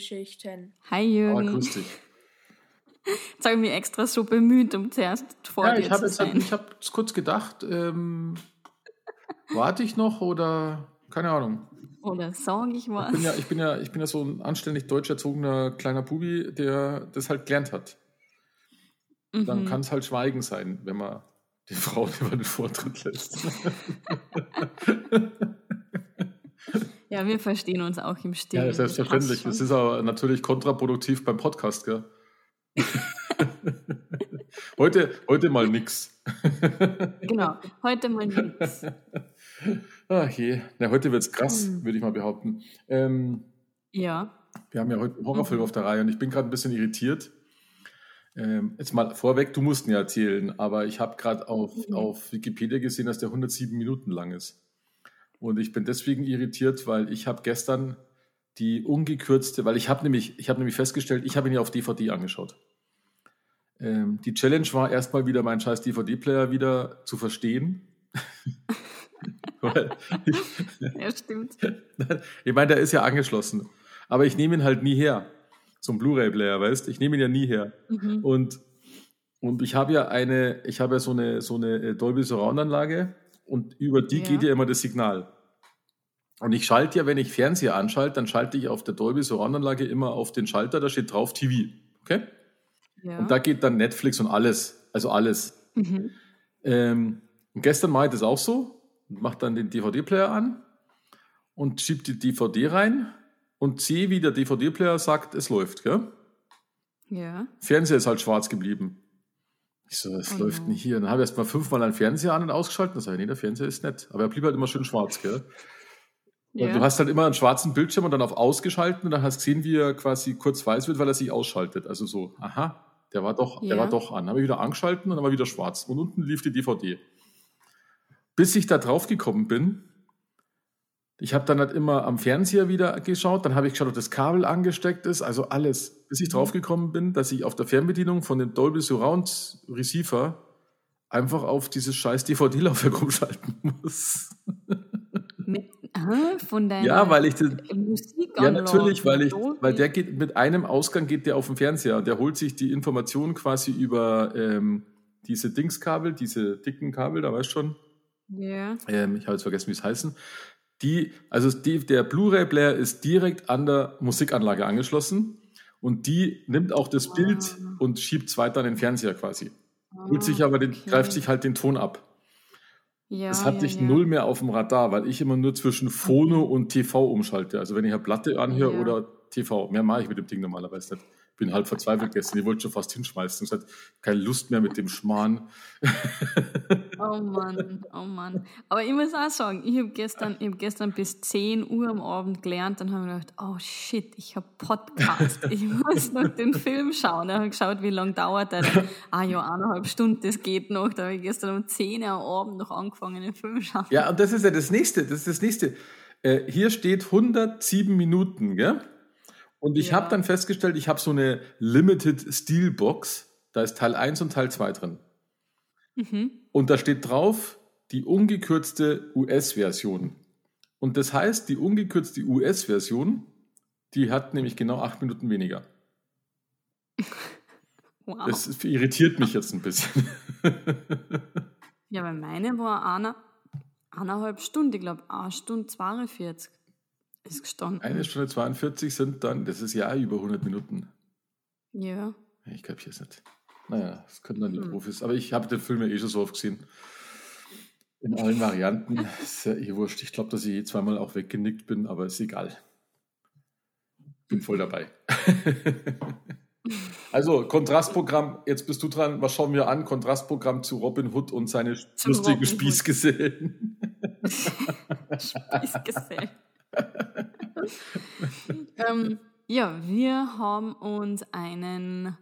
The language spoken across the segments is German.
Filmgeschichten. Hi Oh, Jürgen. grüß dich. Jetzt habe ich mich extra so bemüht, um zuerst vor Ja, dir ich habe zu jetzt sein. ich hab kurz gedacht, ähm, warte ich noch oder keine Ahnung. Oder sage ich Ich was? bin, ja, ich, bin ja, ich bin ja so ein anständig deutsch erzogener kleiner Pubi, der das halt gelernt hat. Dann Mhm. kann es halt Schweigen sein, wenn man die Frau über den Vortritt lässt. Ja, wir verstehen uns auch im Stillen. Ja, selbstverständlich. Das Es ist aber natürlich kontraproduktiv beim Podcast, gell? heute, heute mal nix. Genau. Heute mal nichts. Ach je. Na, heute wird's krass, Hm. würde ich mal behaupten. Ähm, Ja. wir haben ja heute einen Horrorfilm Mhm. auf der Reihe und ich bin gerade ein bisschen irritiert. Ähm, jetzt mal vorweg, du musst ihn ja erzählen, aber ich habe gerade auf, Mhm. auf Wikipedia gesehen, dass der 107 Minuten lang ist. Und ich bin deswegen irritiert, weil ich habe gestern die ungekürzte, weil ich habe nämlich, ich habe nämlich festgestellt, ich habe ihn ja auf DVD angeschaut. Ähm, die Challenge war erstmal wieder meinen scheiß DVD-Player wieder zu verstehen. ich, Ja, stimmt. ich meine, der ist ja angeschlossen. Aber ich nehme ihn halt nie her. Zum Blu-ray-Player, weißt Ich nehme ihn ja nie her. Mhm. Und, und ich habe ja eine, ich habe ja so eine, so eine äh, Dolby Surround-Anlage und über die Ja. geht ja immer das Signal. Und ich schalte ja, wenn ich Fernseher anschalte, dann schalte ich auf der Dolby Surround-Anlage immer auf den Schalter, da steht drauf TV. Okay? Ja. Und da geht dann Netflix und alles. Also alles. mhm. Ähm, und gestern mache ich das auch so, mache dann den DVD-Player an und schiebe die DVD rein und sehe, wie der DVD-Player sagt, es läuft. Gell? Ja. Fernseher ist halt schwarz geblieben. Ich so, es Oh läuft no. nicht hier. Dann habe ich erst mal fünfmal einen Fernseher an und ausgeschaltet. Dann sage ich, nee, der Fernseher ist nett. Aber er blieb halt immer schön schwarz, gell? Ja. Du hast halt immer einen schwarzen Bildschirm und dann auf ausgeschalten und dann hast du gesehen, wie er quasi kurz weiß wird, weil er sich ausschaltet. Also so, aha, der war doch, der Ja. war doch an. Habe ich wieder angeschalten und dann war wieder schwarz. Und unten lief die DVD. Bis ich da drauf gekommen bin, ich habe dann halt immer am Fernseher wieder geschaut, dann habe ich geschaut, ob das Kabel angesteckt ist, also alles. Bis ich Mhm. drauf gekommen bin, dass ich auf der Fernbedienung von dem Dolby Surround Receiver einfach auf dieses scheiß DVD-Laufwerk umschalten muss. Mit, ah, von deiner Ja, weil ich das, Musik ja natürlich, weil ich, weil der geht mit einem Ausgang geht der auf den Fernseher und der holt sich die Informationen quasi über ähm, diese Dingskabel, diese dicken Kabel, da weißt du schon, Ja. ähm, ich habe jetzt vergessen, wie es heißen. Die, also die, der Blu-ray-Player ist direkt an der Musikanlage angeschlossen und die nimmt auch das Bild und schiebt es weiter an den Fernseher quasi. Holt sich aber den, Ah. okay. greift sich halt den Ton ab. Ja, Das hatte ja, ich ja. null mehr auf dem Radar, weil ich immer nur zwischen Phono und TV umschalte. Also wenn ich eine Platte anhöre oder TV. Mehr mache ich mit dem Ding normalerweise nicht. Bin halb verzweifelt gestern. Ich wollte schon fast hinschmeißen. Ich gesagt, keine Lust mehr mit dem Schmarrn. Oh Mann, oh Mann. Aber ich muss auch sagen, ich habe gestern, ich hab gestern bis 10 Uhr am Abend gelernt und habe mir gedacht, oh shit, ich habe Podcast. Ich muss noch den Film schauen. Da habe ich geschaut, wie lange dauert der. Ah ja, eineinhalb Stunden, das geht noch. Da habe ich gestern um 10 Uhr am Abend noch angefangen, den Film zu schauen. Ja, und das ist ja das nächste. Das ist das nächste. Äh, hier steht 107 Minuten, gell? Und ich Ja. habe dann festgestellt, ich habe so eine Limited Steel Box. Da ist Teil 1 und Teil 2 drin. Mhm. Und da steht drauf die ungekürzte US-Version. Und das heißt, die ungekürzte US-Version, die hat nämlich genau acht Minuten weniger. Wow. Das irritiert mich jetzt ein bisschen. ja, weil meine war eine, eineinhalb Stunden, ich glaube, eine Stunde 42 ist gestanden. Eine Stunde 42 sind dann, das ist ja über 100 Minuten. Ja. Ich glaube es nicht. Naja, das können dann die Hm. Profis. Aber ich habe den Film ja eh schon so oft gesehen. In allen Varianten. Ist ja eh wurscht. Ich glaube, dass ich je zweimal auch weggenickt bin, aber ist egal. Bin voll dabei. also, Kontrastprogramm, jetzt bist du dran. Was schauen wir an? Kontrastprogramm zu Robin Hood und seine Zum lustigen Hood. Spießgesellen. Ähm, ja, wir haben uns einen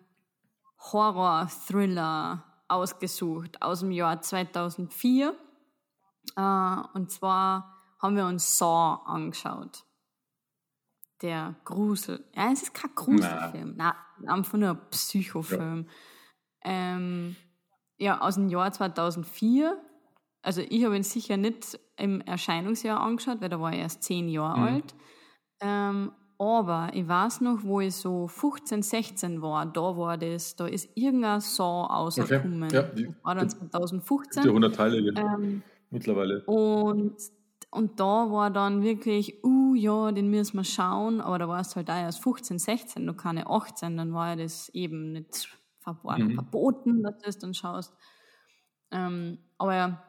Horror-Thriller ausgesucht aus dem Jahr 2004. Äh, und zwar haben wir uns Saw angeschaut. der Grusel. Ja, es ist kein Gruselfilm. Nein, einfach nur ein Psychofilm. Ja. Ähm, ja, aus dem Jahr 2004. Also ich habe ihn sicher nicht im Erscheinungsjahr angeschaut, weil da war ich erst zehn Jahre mhm. alt. Ähm, aber ich weiß noch, wo ich so 15, 16 war, da war das, da ist irgendein Song rausgekommen. Okay. Ja, die, war dann 2015. Die 100 Teile ähm, mittlerweile. Und, und da war dann wirklich, uh ja, den müssen wir schauen, aber da war es halt auch erst 15, 16, noch keine 18, dann war das eben nicht verboten, mhm. verboten dass du das dann schaust. Ähm, aber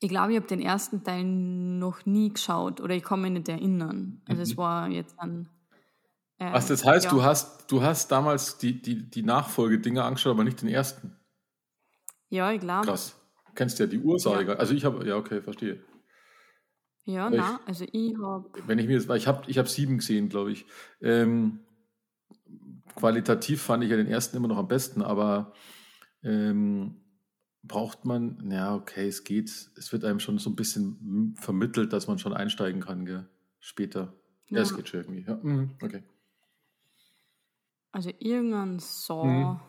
ich glaube, ich habe den ersten Teil noch nie geschaut oder ich kann mich nicht erinnern. Also mhm. es war jetzt dann. Äh, Was das heißt, ja. du hast, du hast damals die, die, die Nachfolgedinger angeschaut, aber nicht den ersten. Ja, ich glaube. Krass. Du kennst ja die Ursache. Ja. Also ich habe, ja, okay, verstehe. Ja, na, also ich habe. Wenn ich mir das, ich habe ich hab sieben gesehen, glaube ich. Ähm, qualitativ fand ich ja den ersten immer noch am besten, aber ähm, braucht man, ja, okay, es geht. Es wird einem schon so ein bisschen vermittelt, dass man schon einsteigen kann, gell? Später. Ja, ja es geht schon irgendwie. Ja, mhm, okay. Also irgendein Saw mhm.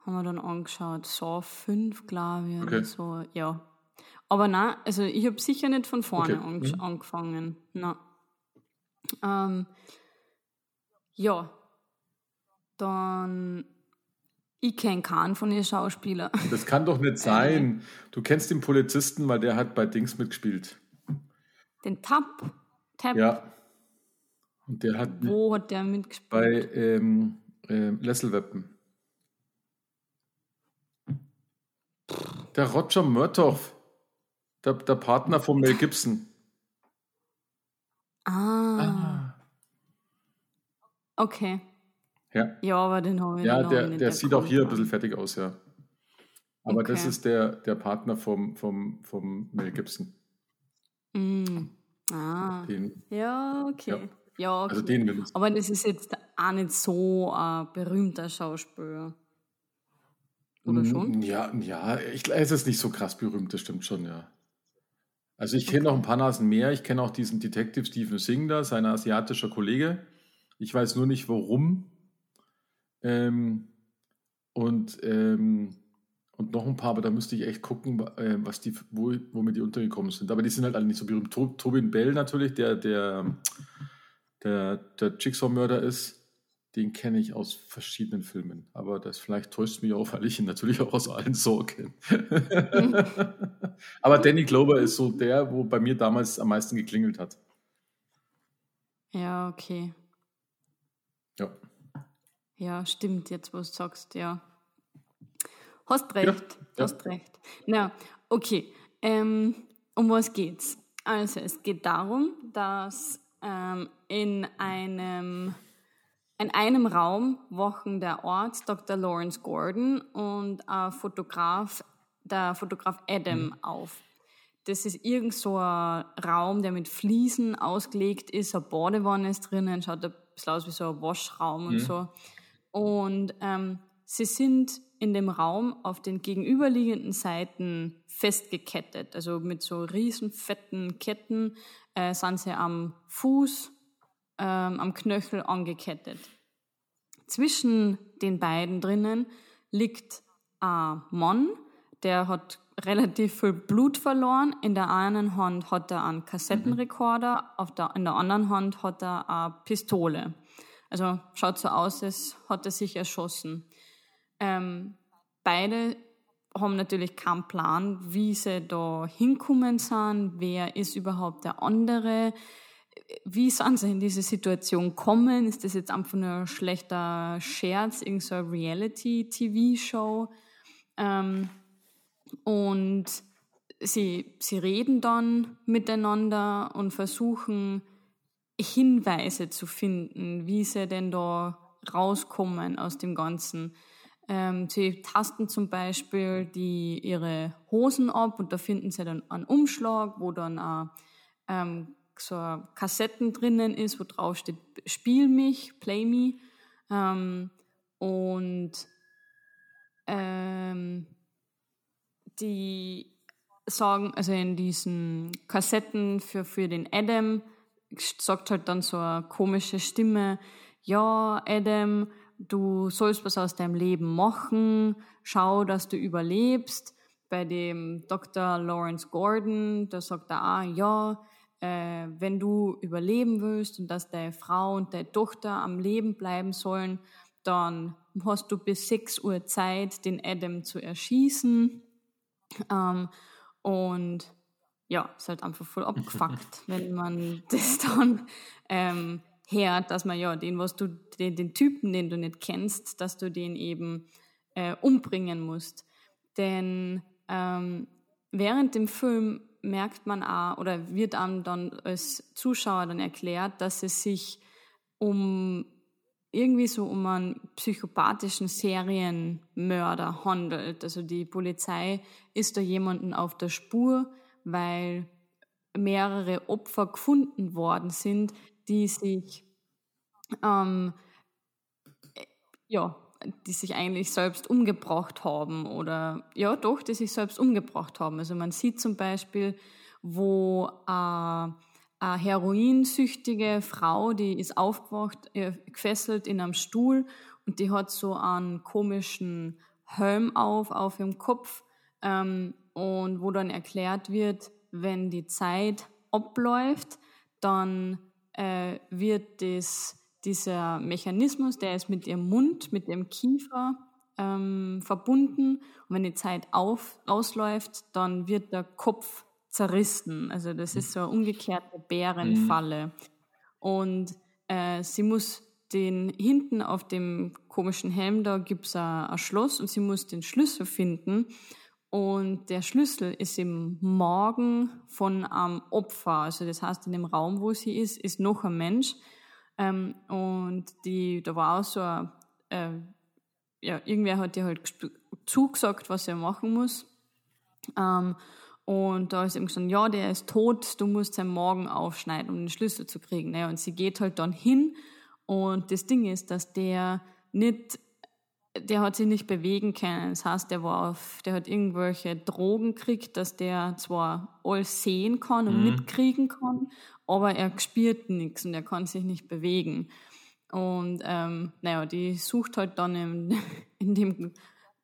haben wir dann angeschaut. Saw 5, glaube ich, okay. so. Ja. Aber nein, also ich habe sicher nicht von vorne okay. mhm. angefangen. Na. Ähm, ja. Dann ich kenne keinen von den Schauspielern. Das kann doch nicht sein. Du kennst den Polizisten, weil der hat bei Dings mitgespielt. Den Tab? Tab? Ja. Und der hat. Wo hat der mitgespielt? Bei ähm, äh, Lesselweppen. Der Roger Murtoff. Der, der Partner von Mel Gibson. Ah. ah. Okay. Ja. Ja, aber den haben wir Ja, der, der, der sieht auch hier ein bisschen fertig aus, ja. Aber okay. das ist der, der Partner vom, vom, vom Mel Gibson. Mm. Ah. Den, ja, okay. Ja. ja okay. Also den will Aber das ist jetzt auch nicht so ein berühmter Schauspieler. Oder mm, schon? Ja, ja, ich, es ist nicht so krass berühmt, das stimmt schon, ja. Also ich kenne noch ein paar Nasen mehr. Ich kenne auch diesen Detective Stephen Singh da, sein asiatischer Kollege. Ich weiß nur nicht, warum ähm, und, ähm, und noch ein paar, aber da müsste ich echt gucken, äh, was die, wo, wo mir die untergekommen sind. Aber die sind halt alle nicht so berühmt. Tobin Bell natürlich, der, der, der, der Jigsaw-Mörder ist, den kenne ich aus verschiedenen Filmen. Aber das vielleicht täuscht mich auch, weil ich ihn natürlich auch aus allen so kenne. aber Danny Glover ist so der, wo bei mir damals am meisten geklingelt hat. Ja, okay. Ja. Ja, stimmt, jetzt wo du sagst, ja. Hast recht, ja, hast ja. recht. Na, okay. Ähm, um was geht's? Also, es geht darum, dass ähm, in einem in einem Raum wachen der Arzt Dr. Lawrence Gordon und ein Fotograf, der Fotograf Adam mhm. auf. Das ist irgend so ein Raum, der mit Fliesen ausgelegt ist, eine Badewanne ist drinnen, schaut ein bisschen aus wie so ein Waschraum mhm. und so. Und ähm, sie sind in dem Raum auf den gegenüberliegenden Seiten festgekettet. Also mit so riesen fetten Ketten äh, sind sie am Fuß, ähm, am Knöchel angekettet. Zwischen den beiden drinnen liegt ein Mann, der hat relativ viel Blut verloren. In der einen Hand hat er einen Kassettenrekorder, auf der, in der anderen Hand hat er eine Pistole. Also schaut so aus, als hat er sich erschossen. Ähm, beide haben natürlich keinen Plan, wie sie da hinkommen sind, wer ist überhaupt der andere, wie sind sie in diese Situation kommen, ist das jetzt einfach nur ein schlechter Scherz, irgendeine Reality-TV-Show ähm, und sie, sie reden dann miteinander und versuchen, Hinweise zu finden, wie sie denn da rauskommen aus dem Ganzen. Ähm, sie tasten zum Beispiel die, ihre Hosen ab und da finden sie dann einen Umschlag, wo dann auch, ähm, so Kassetten drinnen ist, wo drauf steht Spiel mich, Play Me. Ähm, und ähm, die sagen, also in diesen Kassetten für, für den Adam, sagt halt dann so eine komische Stimme, ja, Adam, du sollst was aus deinem Leben machen, schau, dass du überlebst. Bei dem Dr. Lawrence Gordon, da sagt er auch, ja, äh, wenn du überleben willst und dass deine Frau und deine Tochter am Leben bleiben sollen, dann hast du bis 6 Uhr Zeit, den Adam zu erschießen. Ähm, und ja, ist halt einfach voll abgefuckt, wenn man das dann ähm, hört, dass man ja den, was du, den, den Typen, den du nicht kennst, dass du den eben äh, umbringen musst. Denn ähm, während dem Film merkt man auch oder wird einem dann als Zuschauer dann erklärt, dass es sich um irgendwie so um einen psychopathischen Serienmörder handelt. Also die Polizei ist da jemanden auf der Spur, weil mehrere Opfer gefunden worden sind, die sich ähm, ja, die sich eigentlich selbst umgebracht haben oder ja doch, die sich selbst umgebracht haben. Also man sieht zum Beispiel, wo äh, eine heroinsüchtige Frau, die ist aufgewacht, äh, gefesselt in einem Stuhl und die hat so einen komischen Helm auf, auf ihrem Kopf ähm, und wo dann erklärt wird, wenn die Zeit abläuft, dann äh, wird das, dieser Mechanismus, der ist mit ihrem Mund, mit ihrem Kiefer ähm, verbunden und wenn die Zeit auf, ausläuft, dann wird der Kopf zerrissen. Also das ist so eine umgekehrte Bärenfalle. Mhm. Und äh, sie muss den hinten auf dem komischen Helm, da gibt es ein Schloss und sie muss den Schlüssel finden. Und der Schlüssel ist im Magen von einem Opfer. Also das heißt, in dem Raum, wo sie ist, ist noch ein Mensch. Ähm, und die, da war auch so ein, äh, ja, irgendwer hat ihr halt zugesagt, was er machen muss. Ähm, und da ist eben gesagt, ja, der ist tot, du musst seinen Magen aufschneiden, um den Schlüssel zu kriegen. Ne? Und sie geht halt dann hin und das Ding ist, dass der nicht, der hat sich nicht bewegen können. Das heißt, der war auf, der hat irgendwelche Drogen gekriegt, dass der zwar alles sehen kann und mhm. mitkriegen kann, aber er spürt nichts und er kann sich nicht bewegen. Und ähm, naja, die sucht halt dann in, in dem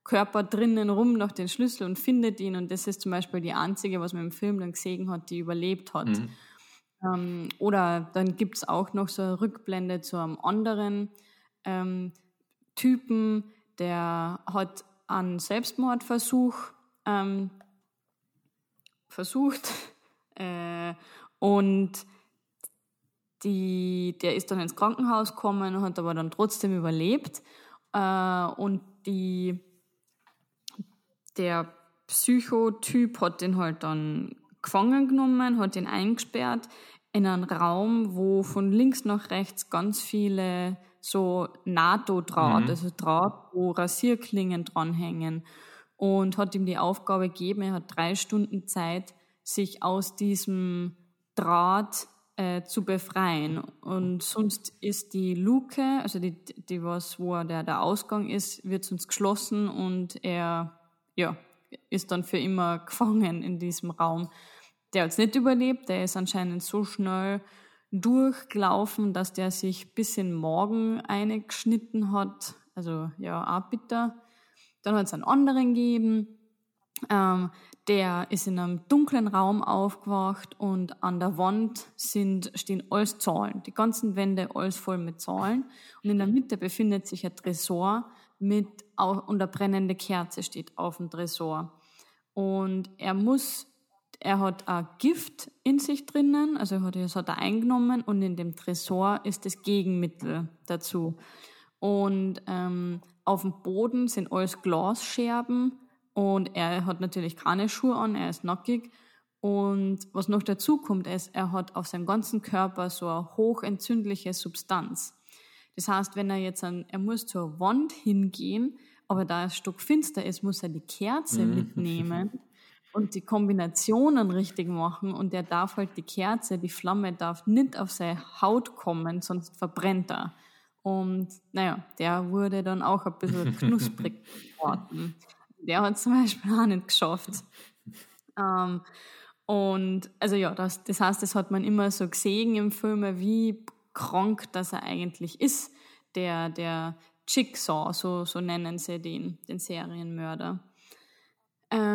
Körper drinnen rum nach den Schlüssel und findet ihn. Und das ist zum Beispiel die einzige, was man im Film dann gesehen hat, die überlebt hat. Mhm. Ähm, oder dann gibt es auch noch so eine Rückblende zu einem anderen ähm, Typen, der hat einen Selbstmordversuch ähm, versucht äh, und die, der ist dann ins Krankenhaus gekommen, hat aber dann trotzdem überlebt. Äh, und die der Psychotyp hat den halt dann gefangen genommen, hat ihn eingesperrt in einen Raum, wo von links nach rechts ganz viele so NATO-Draht, mhm. also Draht, wo Rasierklingen dranhängen und hat ihm die Aufgabe gegeben, er hat drei Stunden Zeit, sich aus diesem Draht äh, zu befreien. Und sonst ist die Luke, also die, die was, wo der, der Ausgang ist, wird sonst geschlossen und er ja, ist dann für immer gefangen in diesem Raum. Der hat es nicht überlebt, der ist anscheinend so schnell durchgelaufen, dass der sich bis in Morgen eingeschnitten hat. Also ja, auch bitter. Dann hat es einen anderen gegeben, ähm, der ist in einem dunklen Raum aufgewacht und an der Wand sind, stehen alles Zahlen. Die ganzen Wände alles voll mit Zahlen. Und in der Mitte befindet sich ein Tresor mit und eine brennende Kerze steht auf dem Tresor. Und er muss, er hat ein Gift in sich drinnen, also hat, das hat er eingenommen und in dem Tresor ist das Gegenmittel dazu. Und ähm, auf dem Boden sind alles Glasscherben und er hat natürlich keine Schuhe an, er ist nackig. Und was noch dazu kommt, ist, er hat auf seinem ganzen Körper so eine hochentzündliche Substanz. Das heißt, wenn er jetzt an, er muss zur Wand hingehen, aber da es stockfinster ist, muss er die Kerze mhm. mitnehmen und die Kombinationen richtig machen und er darf halt die Kerze, die Flamme darf nicht auf seine Haut kommen, sonst verbrennt er. Und naja, der wurde dann auch ein bisschen knusprig geworden. Der hat zum Beispiel auch nicht geschafft. Ähm, Und also ja, das, das heißt, das hat man immer so gesehen im Film, wie krank das er eigentlich ist, der, der Jigsaw, so, so nennen sie den, den Serienmörder.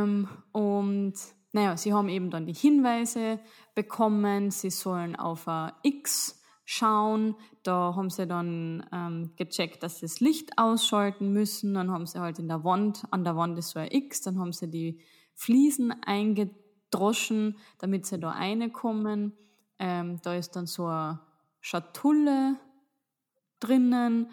Ähm, und naja, sie haben eben dann die Hinweise bekommen, sie sollen auf ein X schauen. Da haben sie dann ähm, gecheckt, dass sie das Licht ausschalten müssen. Dann haben sie halt in der Wand, an der Wand ist so ein X, dann haben sie die Fliesen eingedroschen, damit sie da reinkommen. Ähm, da ist dann so eine Schatulle drinnen.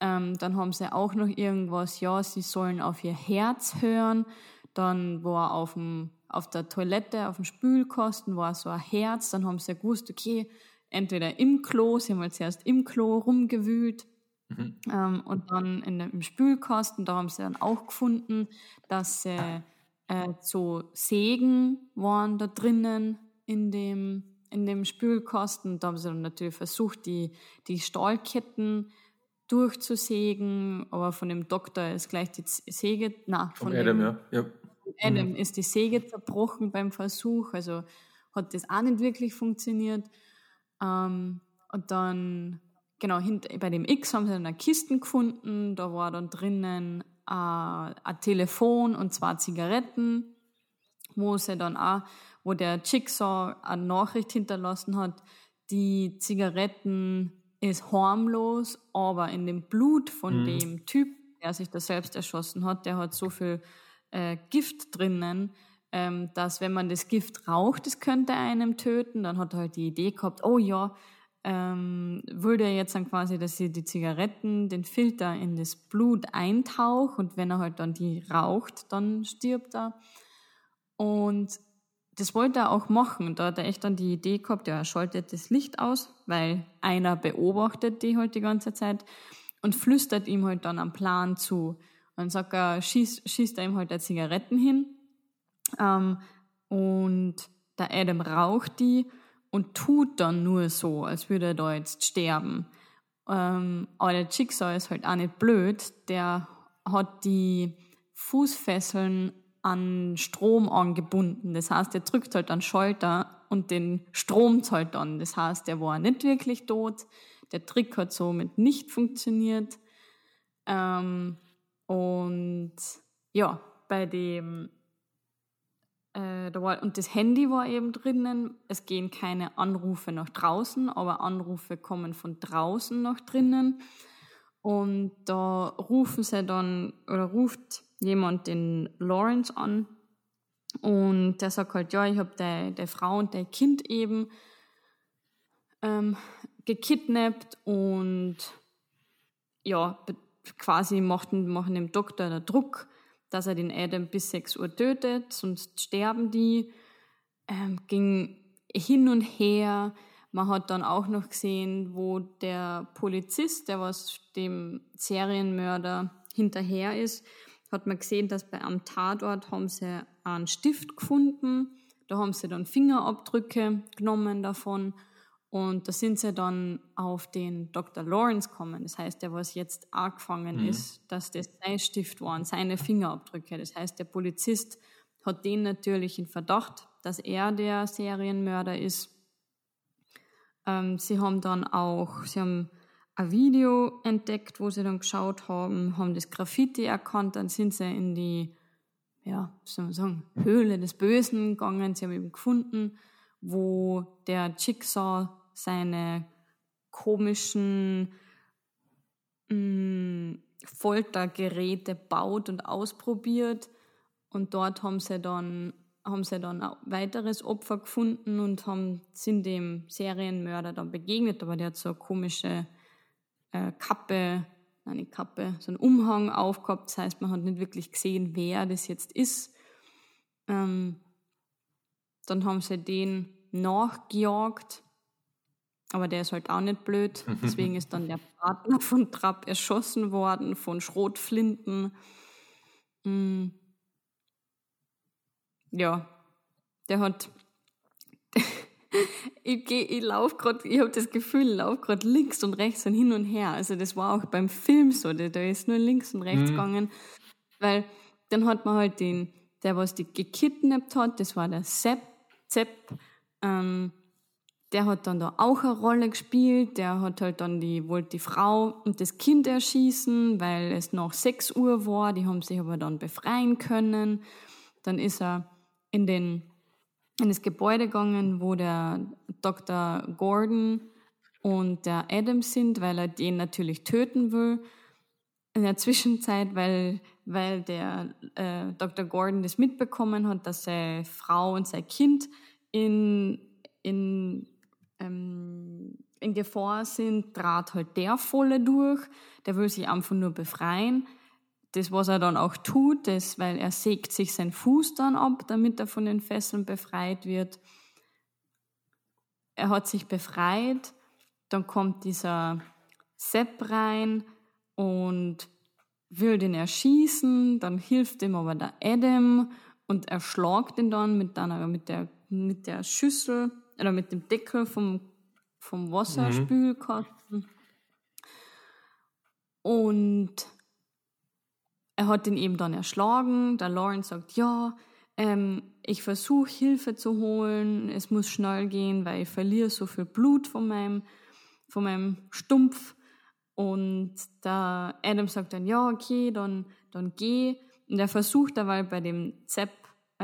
Ähm, dann haben sie auch noch irgendwas, ja, sie sollen auf ihr Herz hören. Dann war auf, dem, auf der Toilette, auf dem Spülkosten, war so ein Herz. Dann haben sie gewusst, okay, entweder im Klo, sie haben halt zuerst im Klo rumgewühlt. Mhm. Ähm, und dann in dem, im Spülkasten, da haben sie dann auch gefunden, dass sie äh, so Sägen waren da drinnen in dem, in dem Spülkasten. Da haben sie dann natürlich versucht, die, die Stahlketten durchzusägen, aber von dem Doktor ist gleich die Säge, na, von Adam, dem, ja. ja. Adam mhm. ist die Säge zerbrochen beim Versuch, also hat das auch nicht wirklich funktioniert. Ähm, und dann, genau, hint, bei dem X haben sie dann eine Kiste gefunden, da war dann drinnen äh, ein Telefon und zwei Zigaretten, wo sie dann auch, wo der Jigsaw eine Nachricht hinterlassen hat, die Zigaretten ist harmlos, aber in dem Blut von mhm. dem Typ, der sich da selbst erschossen hat, der hat so viel äh, Gift drinnen, ähm, dass wenn man das Gift raucht, das könnte einem töten. Dann hat er halt die Idee gehabt, oh ja, ähm, würde er jetzt dann quasi, dass sie die Zigaretten, den Filter in das Blut eintaucht und wenn er halt dann die raucht, dann stirbt er. Und das wollte er auch machen. Da hat er echt dann die Idee gehabt, ja, er schaltet das Licht aus, weil einer beobachtet die halt die ganze Zeit und flüstert ihm halt dann am Plan zu. Dann sagt er, schießt, schießt er ihm halt Zigaretten hin. Ähm, und der Adam raucht die und tut dann nur so, als würde er da jetzt sterben. Ähm, aber der Jigsaw ist halt auch nicht blöd. Der hat die Fußfesseln an Strom angebunden. Das heißt, er drückt halt an Schalter und den Strom zahlt dann. Das heißt, er war nicht wirklich tot. Der Trick hat somit nicht funktioniert. Ähm, und ja, bei dem äh, da war, und das Handy war eben drinnen. Es gehen keine Anrufe nach draußen, aber Anrufe kommen von draußen nach drinnen. Und da rufen sie dann oder ruft jemand den Lawrence an und der sagt halt, ja, ich habe deine Frau und dein Kind eben ähm, gekidnappt und ja, quasi machten, machen dem Doktor der Druck, dass er den Adam bis 6 Uhr tötet, sonst sterben die. Ähm, ging hin und her. Man hat dann auch noch gesehen, wo der Polizist, der was dem Serienmörder hinterher ist, hat man gesehen, dass bei einem Tatort haben sie einen Stift gefunden. Da haben sie dann Fingerabdrücke genommen davon. Und da sind sie dann auf den Dr. Lawrence gekommen. Das heißt, der, was jetzt angefangen mhm. ist, dass das sein Stift waren, seine Fingerabdrücke. Das heißt, der Polizist hat den natürlich in Verdacht, dass er der Serienmörder ist. Ähm, sie haben dann auch, sie haben ein Video entdeckt, wo sie dann geschaut haben, haben das Graffiti erkannt, dann sind sie in die, ja, soll man sagen, Höhle des Bösen gegangen. Sie haben eben gefunden, wo der Jigsaw seine komischen mh, mm, Foltergeräte baut und ausprobiert. Und dort haben sie dann haben sie dann ein weiteres Opfer gefunden und haben, sind dem Serienmörder dann begegnet, aber der hat so eine komische äh, Kappe, eine Kappe, so einen Umhang aufgehabt. Das heißt, man hat nicht wirklich gesehen, wer das jetzt ist. Ähm, dann haben sie den nachgejagt, aber der ist halt auch nicht blöd. Deswegen ist dann der Partner von Trapp erschossen worden, von Schrotflinten. Mm. Ja, der hat ich, geh, ich laufe gerade, ich habe das Gefühl, ich laufe gerade links und rechts und hin und her. Also das war auch beim Film so, der, der ist nur links und rechts mhm. gegangen, weil dann hat man halt den, der was die gekidnappt hat, das war der Sepp Zepp, ähm, der hat dann da auch eine Rolle gespielt. Der hat halt dann die, wollte die Frau und das Kind erschießen, weil es noch 6 Uhr war. Die haben sich aber dann befreien können. Dann ist er in, den, in das Gebäude gegangen, wo der Dr. Gordon und der Adam sind, weil er den natürlich töten will. In der Zwischenzeit, weil, weil der äh, Dr. Gordon das mitbekommen hat, dass seine Frau und sein Kind in, in ähm, in Gefahr sind, trat halt der volle durch. Der will sich einfach nur befreien. Das, was er dann auch tut, ist, weil er sägt sich seinen Fuß dann ab, damit er von den Fesseln befreit wird. Er hat sich befreit, dann kommt dieser Sepp rein und will den erschießen, dann hilft ihm aber der Adam und erschlagt ihn dann mit, einer, mit, der, mit der Schüssel oder mit dem Deckel vom, vom Wasserspülkasten. Mhm. Und er hat ihn eben dann erschlagen. Der Lawrence sagt, ja, ähm, ich versuche Hilfe zu holen, es muss schnell gehen, weil ich verliere so viel Blut von meinem, von meinem Stumpf. Und der Adam sagt dann, ja, okay, dann, dann geh. Und er versucht dabei bei dem Zepp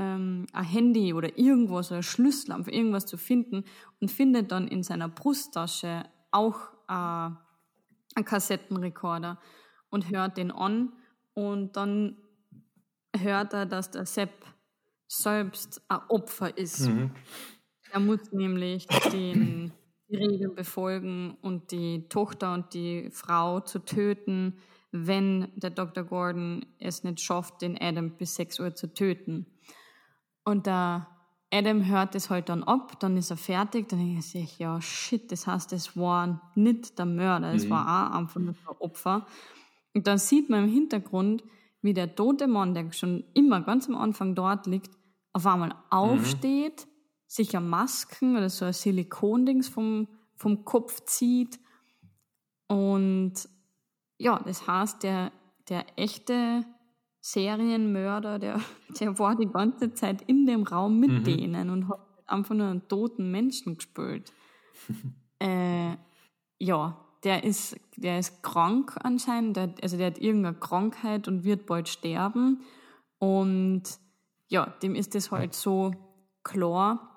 ähm, ein Handy oder irgendwas, oder Schlüssel, einfach irgendwas zu finden und findet dann in seiner Brusttasche auch äh, einen Kassettenrekorder und hört den an und dann hört er, dass der Sepp selbst ein Opfer ist. Mhm. Er muss nämlich den, die Regeln befolgen und die Tochter und die Frau zu töten, wenn der Dr. Gordon es nicht schafft, den Adam bis 6 Uhr zu töten. Und der Adam hört das halt dann ab, dann ist er fertig, dann denke ich sich, ja, shit, das heißt, es war nicht der Mörder, es mhm. war auch einfach nur ein Opfer. Und dann sieht man im Hintergrund, wie der tote Mann, der schon immer ganz am Anfang dort liegt, auf einmal aufsteht, mhm. sich eine Masken oder so ein Silikondings vom, vom Kopf zieht. Und ja, das heißt, der, der echte Serienmörder, der, der war die ganze Zeit in dem Raum mit mhm. denen und hat einfach nur einen toten Menschen gespült. äh, ja, der ist, der ist krank anscheinend, der, also der hat irgendeine Krankheit und wird bald sterben. Und ja, dem ist das halt so klar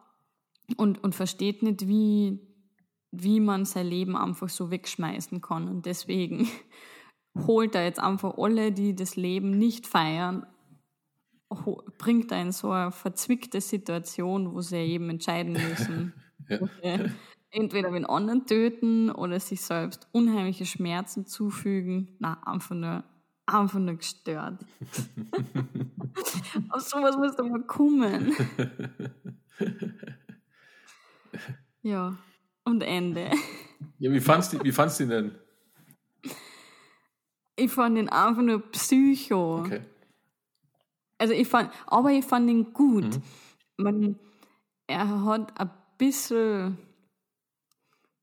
und, und versteht nicht, wie, wie man sein Leben einfach so wegschmeißen kann. Und deswegen holt er jetzt einfach alle, die das Leben nicht feiern, bringt er in so eine verzwickte Situation, wo sie eben entscheiden müssen. ja. Entweder den anderen töten oder sich selbst unheimliche Schmerzen zufügen. Na, einfach nur, einfach nur gestört. Auf sowas muss doch mal kommen. ja, und Ende. Ja, wie fandst du, wie fandst du denn? Ich fand ihn einfach nur Psycho. Okay. Also ich fand, aber ich fand ihn gut. Mhm. Man, er hat ein bisschen,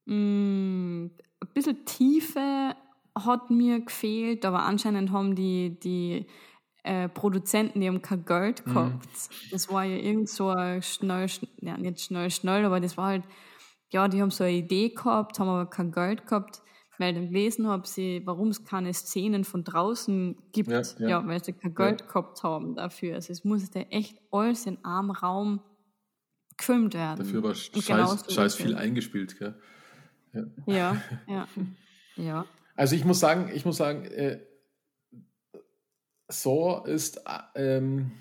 mh, mm, ein bisschen Tiefe hat mir gefehlt, aber anscheinend haben die, die äh, Produzenten, die haben kein Geld mhm. gehabt. Mhm. Das war ja irgend so ein schnell, ja nicht schnell, schnell, aber das war halt, ja, die haben so eine Idee gehabt, haben aber kein Geld gehabt weil ich gelesen habe, sie, warum es keine Szenen von draußen gibt, ja, ja. ja weil sie kein Geld ja. gehabt haben dafür. Also es musste echt alles in einem Raum gefilmt werden. Dafür war scheiß, scheiß viel eingespielt, gell? Ja, ja, ja. ja. Also ich muss sagen, ich muss sagen, äh, Saw ist, ähm,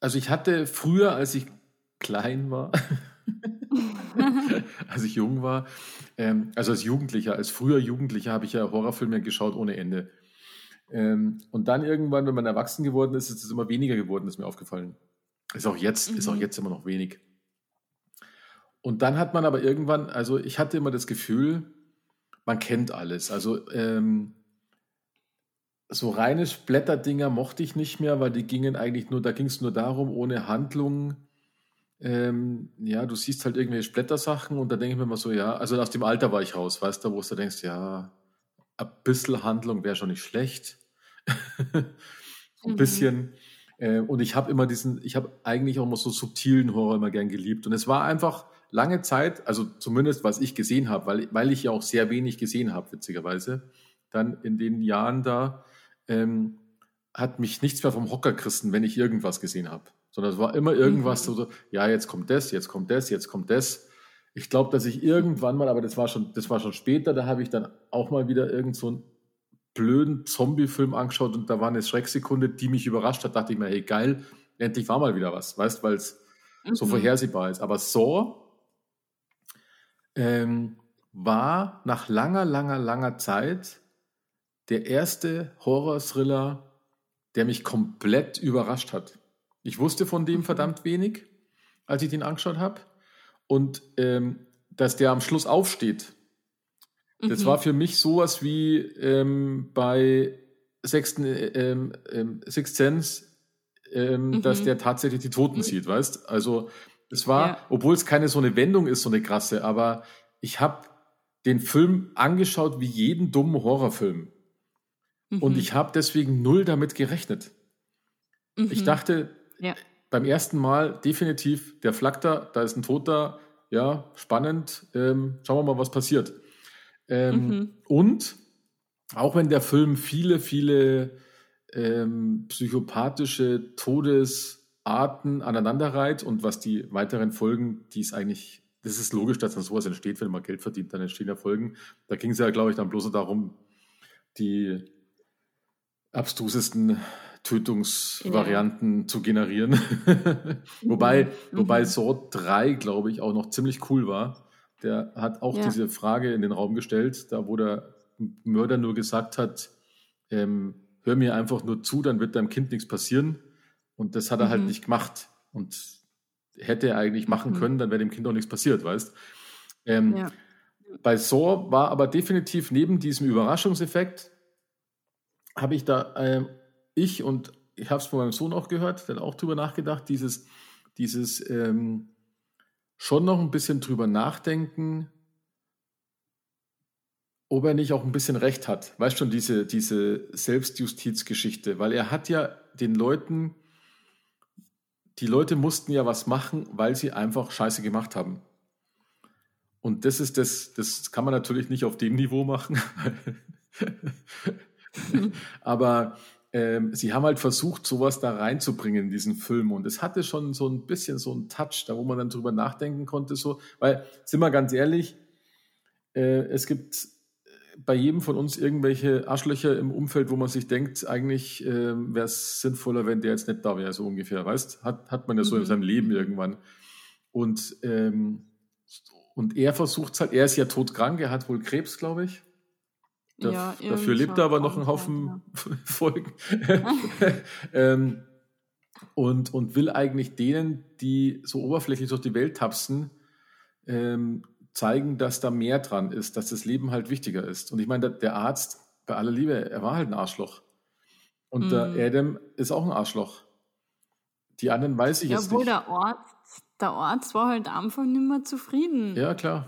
also ich hatte früher, als ich klein war, als ich jung war. Ähm, also als Jugendlicher, als früher Jugendlicher habe ich ja Horrorfilme geschaut ohne Ende. Ähm, und dann irgendwann, wenn man erwachsen geworden ist, ist es immer weniger geworden, ist mir aufgefallen. Ist auch jetzt, mhm. ist auch mhm. jetzt immer noch wenig. Und dann hat man aber irgendwann, also ich hatte immer das Gefühl, man kennt alles. Also ähm, so reine Splatter-Dinger mochte ich nicht mehr, weil die gingen eigentlich nur, da ging es nur darum, ohne Handlung ähm, ja, du siehst halt irgendwelche Splittersachen und da denke ich mir immer so, ja, also aus dem Alter war ich raus, weißt du, wo du denkst, ja, ein bisschen Handlung wäre schon nicht schlecht. ein mhm. bisschen, Äh, und ich habe immer diesen, ich habe eigentlich auch immer so subtilen Horror immer gern geliebt. Und es war einfach lange Zeit, also zumindest was ich gesehen habe, weil, weil ich ja auch sehr wenig gesehen habe, witzigerweise, dann in den Jahren da, ähm, hat mich nichts mehr vom Hocker gerissen, wenn ich irgendwas gesehen habe. Sondern es war immer irgendwas mhm. so, ja, jetzt kommt das, jetzt kommt das, jetzt kommt das. Ich glaube, dass ich irgendwann mal, aber das war schon, das war schon später, da habe ich dann auch mal wieder irgend so einen blöden Zombie-Film angeschaut und da war eine Schrecksekunde, die mich überrascht hat. Dachte ich mir, hey, geil, endlich war mal wieder was, weißt, weil es mhm. so vorhersehbar ist. Aber so ähm, war nach langer, langer, langer Zeit der erste Horror-Thriller, der mich komplett überrascht hat. Ich wusste von dem mhm. verdammt wenig, als ich den angeschaut habe. Und ähm, dass der am Schluss aufsteht, mhm. das war für mich sowas wie ähm, bei Sechsten, ähm, ähm, Sixth Sense, ähm, mhm. dass der tatsächlich die Toten mhm. sieht, weißt? Also es war, ja. obwohl es keine so eine Wendung ist, so eine krasse, aber ich habe den Film angeschaut wie jeden dummen Horrorfilm. Mhm. Und ich habe deswegen null damit gerechnet. Mhm. Ich dachte ja. beim ersten Mal definitiv, der flackt da, da ist ein Toter, ja, spannend, ähm, schauen wir mal, was passiert. Ähm, mhm. Und auch wenn der Film viele, viele ähm, psychopathische Todesarten aneinanderreiht und was die weiteren Folgen, die es eigentlich, das ist logisch, dass dann sowas entsteht, wenn man Geld verdient, dann entstehen ja Folgen. Da ging es ja, glaube ich, dann bloß darum, die abstrusesten Tötungsvarianten ja. zu generieren. wobei, mhm. wobei Sword 3, glaube ich, auch noch ziemlich cool war. Der hat auch ja. diese Frage in den Raum gestellt, da wo der Mörder nur gesagt hat, ähm, hör mir einfach nur zu, dann wird deinem Kind nichts passieren. Und das hat er halt mhm. halt nicht gemacht. Und hätte er eigentlich machen mhm. können, dann wäre dem Kind auch nichts passiert, weißt ähm, ja. Bei Saw war aber definitiv neben diesem Überraschungseffekt, habe ich da, äh, ich und ich habe es von meinem Sohn auch gehört, der hat auch drüber nachgedacht, dieses, dieses ähm, schon noch ein bisschen drüber nachdenken, ob er nicht auch ein bisschen recht hat. Weißt schon, diese, diese Selbstjustizgeschichte, weil er hat ja den Leuten, die Leute mussten ja was machen, weil sie einfach Scheiße gemacht haben. Und das ist das, das kann man natürlich nicht auf dem Niveau machen. Aber ähm, sie haben halt versucht, sowas da reinzubringen in diesen Film. Und es hatte schon so ein bisschen so einen Touch, da wo man dann drüber nachdenken konnte. So, weil, sind wir ganz ehrlich, äh, es gibt äh, bei jedem von uns irgendwelche Arschlöcher im Umfeld, wo man sich denkt, eigentlich äh, wäre es sinnvoller, wenn der jetzt nicht da wäre, so ungefähr, weißt? Hat, hat man ja so mhm. in seinem Leben irgendwann. Und, ähm, und er versucht es halt, er ist ja todkrank, er hat wohl Krebs, glaube ich. Da, ja, dafür lebt er aber noch ein Haufen ja. Folgen. ähm, und, und will eigentlich denen, die so oberflächlich durch die Welt tapsen, ähm, zeigen, dass da mehr dran ist, dass das Leben halt wichtiger ist. Und ich meine, der, Arzt, bei aller Liebe, er war halt ein Arschloch. Und mm. der mhm. Adam ist auch ein Arschloch. Die anderen weiß ich ja, jetzt nicht. Der Arzt, der Arzt war halt einfach nicht mehr zufrieden. Ja, klar.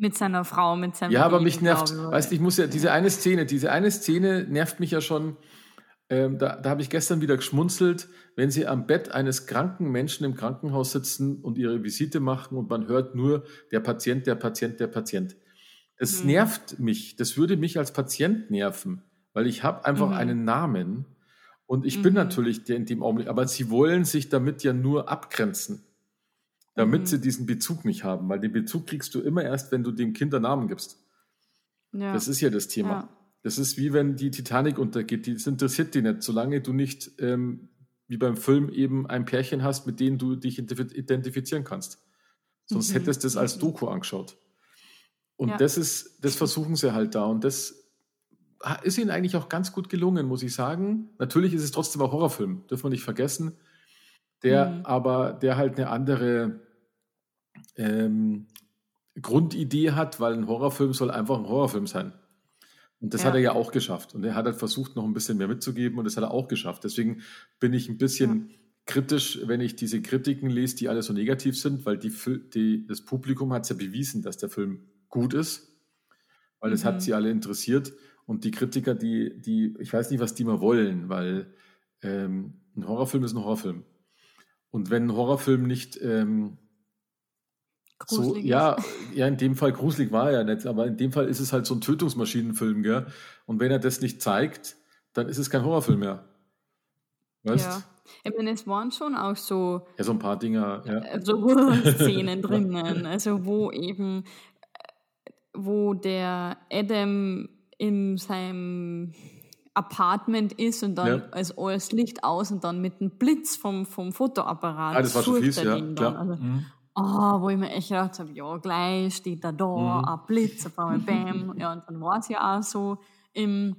Mit seiner Frau, mit seinem Ja, aber mich nervt, weißt du, ich muss ja, diese eine Szene, diese eine Szene nervt mich ja schon, ähm, da, da habe ich gestern wieder geschmunzelt, wenn sie am Bett eines kranken Menschen im Krankenhaus sitzen und ihre Visite machen und man hört nur der Patient, der Patient, der Patient. Das mhm. nervt mich, das würde mich als Patient nerven, weil ich habe einfach mhm. einen Namen und ich mhm. bin natürlich der in dem Augenblick, aber sie wollen sich damit ja nur abgrenzen damit mhm. sie diesen Bezug nicht haben, weil den Bezug kriegst du immer erst, wenn du dem Kind einen Namen gibst. Ja. Das ist ja das Thema. Ja. Das ist wie wenn die Titanic untergeht, das interessiert die nicht, solange du nicht ähm, wie beim Film eben ein Pärchen hast, mit denen du dich identifizieren kannst. Sonst mhm. hättest du es als. Doku angeschaut. Und ja. das ist, das versuchen sie halt da. Und das ist ihnen eigentlich auch ganz gut gelungen, muss ich sagen. Natürlich ist es trotzdem ein Horrorfilm, dürfen wir nicht vergessen der mhm. aber, der halt eine andere ähm, Grundidee hat, weil ein Horrorfilm soll einfach ein Horrorfilm sein. Und das ja. hat er ja auch geschafft. Und er hat halt versucht, noch ein bisschen mehr mitzugeben und das hat er auch geschafft. Deswegen bin ich ein bisschen ja. kritisch, wenn ich diese Kritiken lese, die alle so negativ sind, weil die, die das Publikum hat es ja bewiesen, dass der Film gut ist, weil es mhm. hat sie alle interessiert. Und die Kritiker, die, die, ich weiß nicht, was die mal wollen, weil ähm, Ein Horrorfilm ist ein Horrorfilm. Und wenn ein Horrorfilm nicht ähm, so, ja, ja, in dem Fall gruselig war er ja nicht, aber in dem Fall ist es halt so ein Tötungsmaschinenfilm, gell? Und wenn er das nicht zeigt, dann ist es kein Horrorfilm mehr. Weißt? Ja. Ich meine, es waren schon auch so. Ja, so ein paar Dinger, ja. Äh, so Szenen drinnen, also wo eben, wo der Adam in seinem Apartment ist und dann ja. als alles Licht aus und dann mit dem Blitz vom, vom Fotoapparat. Ah, das war schon fies, ja, klar. Also, mhm. Oh, wo ich mir echt gedacht habe, ja, gleich steht er da, mhm. ein Blitz, auf einmal Bam. ja, und dann war es ja auch so im,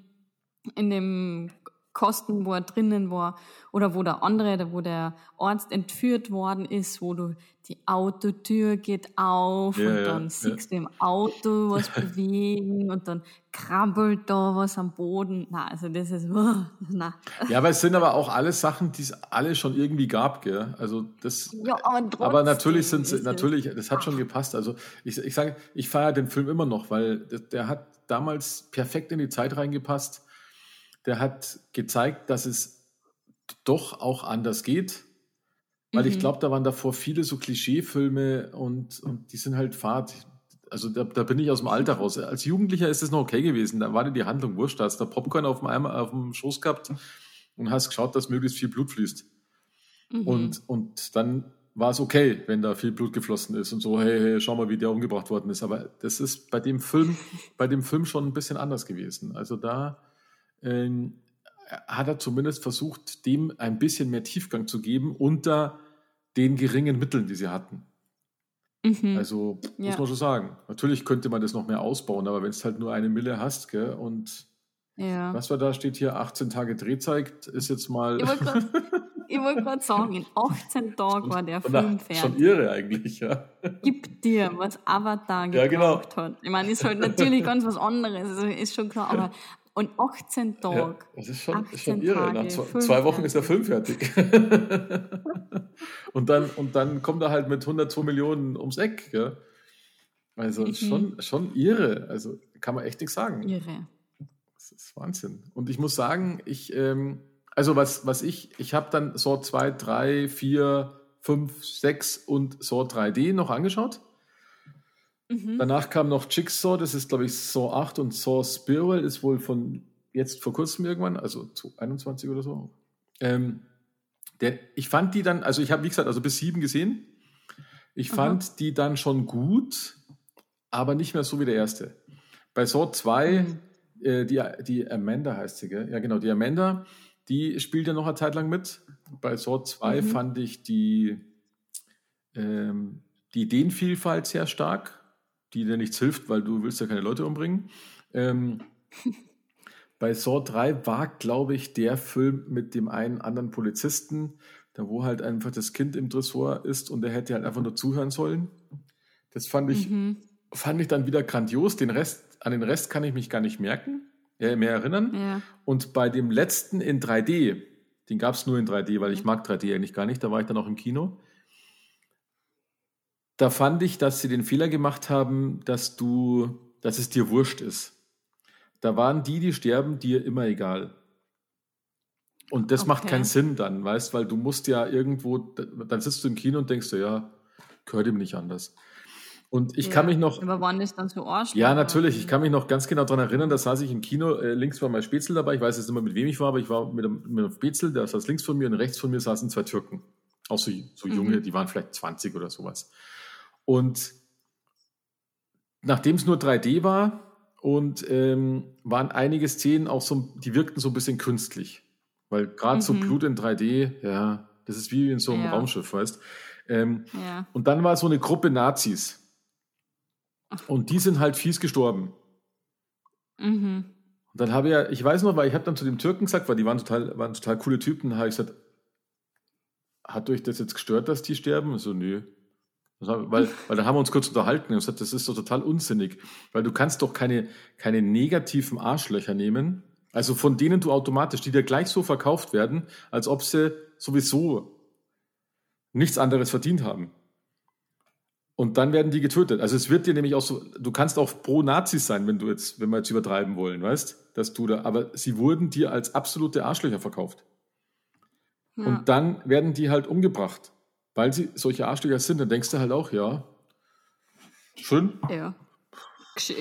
in dem Kosten, wo er drinnen war, oder wo der andere, wo der Arzt entführt worden ist, wo du die Autotür geht auf ja, und ja, dann ja. siehst du im Auto was bewegen und dann krabbelt da was am Boden. Na, also das ist, na. Ja, aber es sind aber auch alles Sachen, die es alle schon irgendwie gab, gell? Also das. Ja, aber, aber natürlich sind sie, natürlich, das hat schon gepasst. Also ich, ich sage, ich feiere den Film immer noch, weil der, der hat damals perfekt in die Zeit reingepasst der hat gezeigt, dass es doch auch anders geht. Weil mhm. ich glaube, da waren davor viele so Klischeefilme und, und die sind halt fad. Also da, da, bin ich aus dem Alter raus. Als Jugendlicher ist es noch okay gewesen. Da war dir die Handlung wurscht. Da hast du Popcorn auf dem, Eimer, auf dem Schoß gehabt und hast geschaut, dass möglichst viel Blut fließt. Mhm. Und, und dann war es okay, wenn da viel Blut geflossen ist und so, hey, hey, schau mal, wie der umgebracht worden ist. Aber das ist bei dem Film, bei dem Film schon ein bisschen anders gewesen. Also da, ähm, hat er zumindest versucht, dem ein bisschen mehr Tiefgang zu geben unter den geringen Mitteln, die sie hatten. Mhm. Also muss ja. man schon sagen. Natürlich könnte man das noch mehr ausbauen, aber wenn es halt nur eine Mille hast, gell, und ja. was war da, steht hier 18 Tage Drehzeit, ist jetzt mal. Ich wollte gerade sagen, in 18 Tagen war der Film fertig. Schon irre eigentlich, ja. Gib dir, was Avatar gebraucht ja, genau. hat. Ich meine, ist halt natürlich ganz was anderes, also ist schon klar, aber und 18 Tage. Ja, das ist schon, ist schon irre. Tage, Nach zwei, zwei, Wochen ist der Film fertig. und, dann, und dann kommt er halt mit 102 Millionen ums Eck. Ja? Also mhm. schon, schon irre. Also kann man echt nichts sagen. Irre. Das ist Wahnsinn. Und ich muss sagen, ich, ähm, also was, was ich, ich habe dann so 2, 3, 4, 5, 6 und so 3D noch angeschaut. Mhm. Danach kam noch Jigsaw, das ist glaube ich Saw 8 und Saw Spiral ist wohl von jetzt vor kurzem irgendwann, also zu 21 oder so. Ähm, der, ich fand die dann, also ich habe wie gesagt, also bis sieben gesehen. Ich Aha. fand die dann schon gut, aber nicht mehr so wie der erste. Bei Saw 2, mhm. äh, die, die Amanda heißt sie, gell? Ja, genau, die Amanda, die spielt ja noch eine Zeit lang mit. Bei Saw 2 mhm. fand ich die, ähm, die Ideenvielfalt sehr stark die dir nichts hilft, weil du willst ja keine Leute umbringen. Ähm, bei Saw 3 war, glaube ich, der Film mit dem einen anderen Polizisten, da wo halt einfach das Kind im Dressor ist und der hätte halt einfach nur zuhören sollen. Das fand ich, mhm. fand ich dann wieder grandios. Den Rest, an den Rest kann ich mich gar nicht merken, äh, mehr erinnern. Ja. Und bei dem letzten in 3D, den gab es nur in 3D, weil ich mag 3D eigentlich gar nicht, da war ich dann auch im Kino da fand ich, dass sie den Fehler gemacht haben, dass du, dass es dir wurscht ist. Da waren die, die sterben, dir immer egal. Und das okay. macht keinen Sinn dann, weißt, weil du musst ja irgendwo, dann sitzt du im Kino und denkst du, ja, gehört ihm nicht anders. Und ich ja, kann mich noch. Aber wann ist dann so Arsch? Ja, natürlich. Ich kann mich noch ganz genau daran erinnern, da saß ich im Kino. Äh, links war mein Spätzle dabei. Ich weiß jetzt nicht mehr, mit wem ich war, aber ich war mit einem, mit einem Spätzle, der saß links von mir und rechts von mir saßen zwei Türken. Auch so, so junge, mhm. die waren vielleicht 20 oder sowas. Und nachdem es nur 3D war und ähm, waren einige Szenen auch so, die wirkten so ein bisschen künstlich. Weil gerade mhm. so Blut in 3D, ja, das ist wie in so einem ja. Raumschiff, weißt ähm, ja. Und dann war so eine Gruppe Nazis. Und die sind halt fies gestorben. Mhm. Und dann habe ich ja, ich weiß noch, weil ich habe dann zu dem Türken gesagt, weil die waren total, waren total coole Typen, habe ich gesagt, hat euch das jetzt gestört, dass die sterben? so, nö. Weil, weil dann haben wir uns kurz unterhalten und gesagt, das ist so total unsinnig, weil du kannst doch keine, keine negativen Arschlöcher nehmen, also von denen du automatisch, die dir gleich so verkauft werden, als ob sie sowieso nichts anderes verdient haben. Und dann werden die getötet. Also es wird dir nämlich auch so, du kannst auch pro Nazis sein, wenn du jetzt, wenn wir jetzt übertreiben wollen, weißt, dass du da, aber sie wurden dir als absolute Arschlöcher verkauft. Ja. Und dann werden die halt umgebracht, weil sie solche Arschlöcher sind. Dann denkst du halt auch, ja, schön. Ja.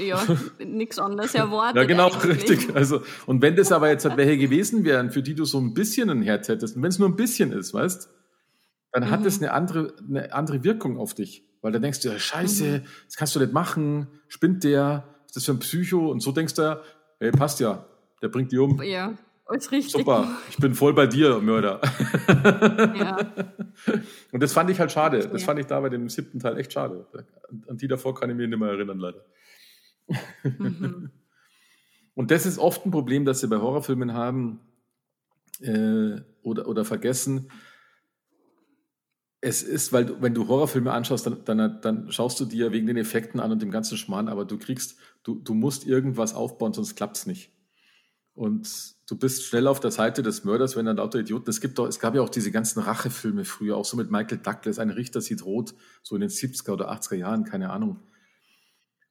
Ja, nichts anderes erwartet. ja, genau, eigentlich. richtig. Also, und wenn das aber jetzt halt welche gewesen wären, für die du so ein bisschen ein Herz hättest, und wenn es nur ein bisschen ist, weißt dann mhm. hat es eine andere, eine andere Wirkung auf dich. Weil dann denkst du, ja, scheiße, mhm. das kannst du nicht machen, spinnt der, ist das für ein Psycho? Und so denkst du, hey, passt ja, der bringt die um. Ja, ist richtig. Super, ich bin voll bei dir, Mörder. Ja. Und das fand ich halt schade. Das fand ich da bei dem siebten Teil echt schade. An die davor kann ich mich nicht mehr erinnern, leider. Mhm. Und das ist oft ein Problem, das sie bei Horrorfilmen haben äh, oder, oder vergessen. Es ist, weil du, wenn du Horrorfilme anschaust, dann, dann, dann schaust du dir wegen den Effekten an und dem ganzen Schmarrn, aber du kriegst, du, du musst irgendwas aufbauen, sonst klappt es nicht. Und du bist schnell auf der Seite des Mörders, wenn dann lauter Idioten. Es gibt doch, es gab ja auch diese ganzen Rachefilme früher, auch so mit Michael Douglas, ein Richter sieht rot, so in den 70er oder 80er Jahren, keine Ahnung.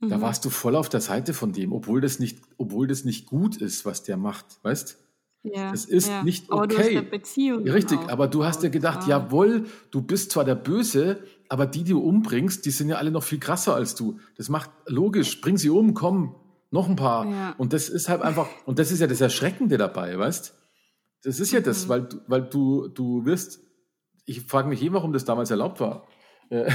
Da mhm. warst du voll auf der Seite von dem, obwohl das nicht, obwohl das nicht gut ist, was der macht, weißt? Ja, das ist ja. nicht okay. Aber du hast eine Beziehung Richtig, aber du hast dir gedacht, ja. jawohl, du bist zwar der Böse, aber die, die du umbringst, die sind ja alle noch viel krasser als du. Das macht logisch, bring sie um, komm, noch ein paar. Ja. Und das ist halt einfach, und das ist ja das Erschreckende dabei, weißt? Das ist ja mhm. das, weil, weil du, du wirst, ich frage mich eh, warum das damals erlaubt war. Äh,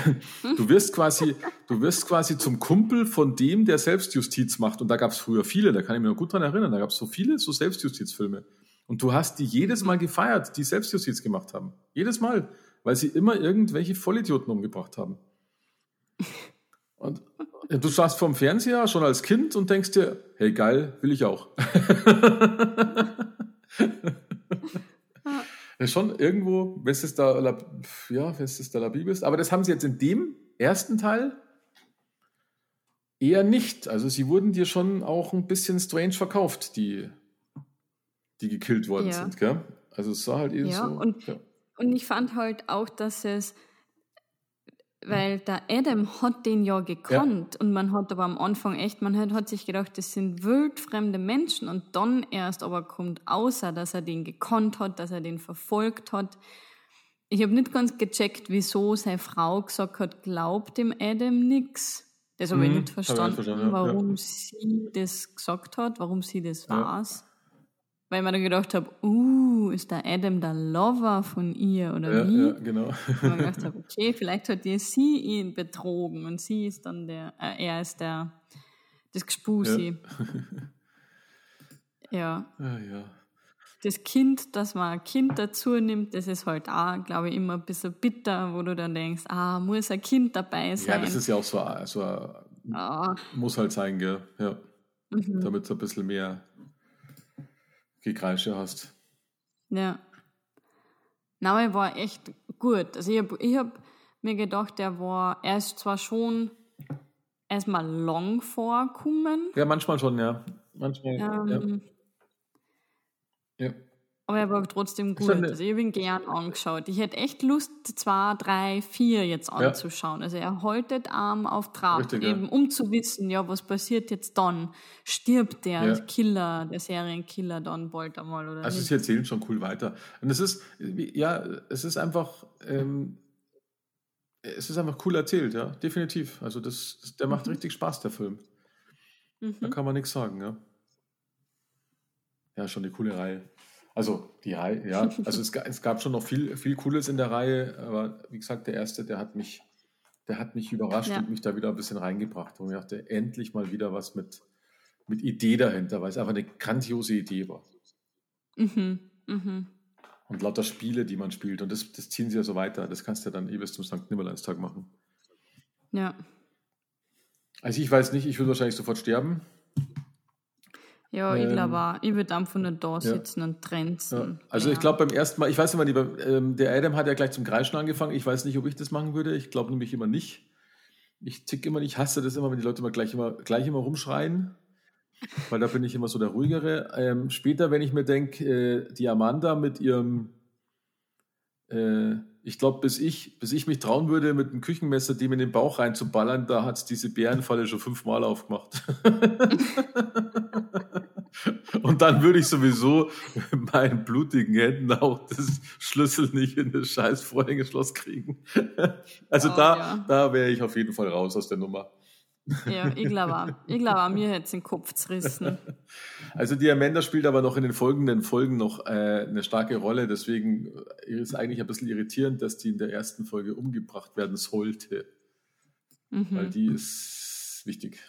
du wirst quasi, du wirst quasi zum Kumpel von dem, der Selbstjustiz macht. Und da gab es früher viele, da kann ich mich noch gut dran erinnern, da gab es so viele so Selbstjustizfilme. Und du hast die jedes Mal gefeiert, die Selbstjustiz gemacht haben. Jedes Mal, weil sie immer irgendwelche Vollidioten umgebracht haben. Und du saßt vorm Fernseher schon als Kind und denkst dir, hey geil, will ich auch. Ja, schon irgendwo, wenn es da, ja, wenn es da labil ist. Aber das haben sie jetzt in dem ersten Teil eher nicht. Also sie wurden dir schon auch ein bisschen strange verkauft, die, die gekillt worden ja. sind. Gell? Also es sah halt eher ja, so. Und, ja. und ich fand halt auch, dass es weil der Adam hat den ja gekannt ja. und man hat aber am Anfang echt, man hat, hat sich gedacht, das sind wildfremde Menschen und dann erst aber kommt außer, dass er den gekannt hat, dass er den verfolgt hat. Ich habe nicht ganz gecheckt, wieso seine Frau gesagt hat, glaubt dem Adam nichts. Das habe mhm, ich nicht verstanden, verstanden warum ja. sie das gesagt hat, warum sie das ja. weiß weil ich mir dann gedacht habe, uh, ist der Adam der Lover von ihr oder ja, wie? Ja, genau. Und ich gedacht habe, okay, vielleicht hat ihr sie ihn betrogen und sie ist dann der, äh, er ist der, das Gespusi. Ja. ja. Ah, ja. Das Kind, dass man ein Kind dazu nimmt, das ist halt auch, glaube ich, immer ein bisschen bitter, wo du dann denkst, ah, muss ein Kind dabei sein. Ja, das ist ja auch so, so ah. muss halt sein, gell? Ja. Mhm. Damit so ein bisschen mehr Gekreische hast. Ja. Name war echt gut. Also ich habe ich hab mir gedacht, der war, er ist zwar schon erstmal long vorkommen. Ja, manchmal schon, ja. Manchmal, ähm, ja. ja. Aber er war trotzdem gut. Also ich habe ihn gern angeschaut. Ich hätte echt Lust, zwei, drei, vier jetzt anzuschauen. Ja. Also er haltet Arm auf Trab, Richtig, eben ja. um zu wissen, ja, was passiert jetzt dann? Stirbt der ja. Killer, der Serienkiller dann bald einmal oder Also nicht? sie erzählen schon cool weiter. Und es ist, ja, es ist einfach, ähm, es ist einfach cool erzählt, ja, definitiv. Also das der macht mhm. richtig Spaß, der Film. Mhm. Da kann man nichts sagen, ja. Ja, schon eine coole Reihe. Also die Reihe, ja, also es, es, gab schon noch viel, viel Cooles in der Reihe, aber wie gesagt, der erste, der hat mich, der hat mich überrascht ja. und mich da wieder ein bisschen reingebracht. Und ich dachte, endlich mal wieder was mit, mit Idee dahinter, weil es einfach eine grandiose Idee war. Mhm, mhm. Und lauter Spiele, die man spielt. Und das, das ziehen sie ja so weiter. Das kannst du ja dann eh bis zum St. Nimmerleinstag machen. Ja. Also ich weiß nicht, ich würde wahrscheinlich sofort sterben. Ja, ich glaube ähm, auch. Ich würde einfach nur da sitzen ja. und trenzen. Ja. Also ja. ich glaube beim ersten Mal, ich weiß immer nicht, ähm, der Adam hat ja gleich zum Kreischen angefangen. Ich weiß nicht, ob ich das machen würde. Ich glaube nämlich immer nicht. Ich tick immer nicht, hasse das immer, wenn die Leute immer gleich immer, gleich immer rumschreien. Weil da bin ich immer so der ruhigere. Ähm, später, wenn ich mir denke, äh, die Amanda mit ihrem äh, ich glaube, bis ich, bis ich mich trauen würde, mit einem Küchenmesser dem in den Bauch reinzuballern, da hat es diese Bärenfalle schon fünfmal aufgemacht. Und dann würde ich sowieso mit meinen blutigen Händen auch das Schlüssel nicht in das scheiß Vorhängeschloss kriegen. Also Oh, da, ja. da wäre ich auf jeden Fall raus aus der Nummer. Ja, ich glaube. Ich glaube mir hätte es den Kopf zerrissen. Also die Amanda spielt aber noch in den folgenden Folgen noch äh, eine starke Rolle. Deswegen ist es eigentlich ein bisschen irritierend, dass die in der ersten Folge umgebracht werden sollte. Weil Mhm. die ist wichtig.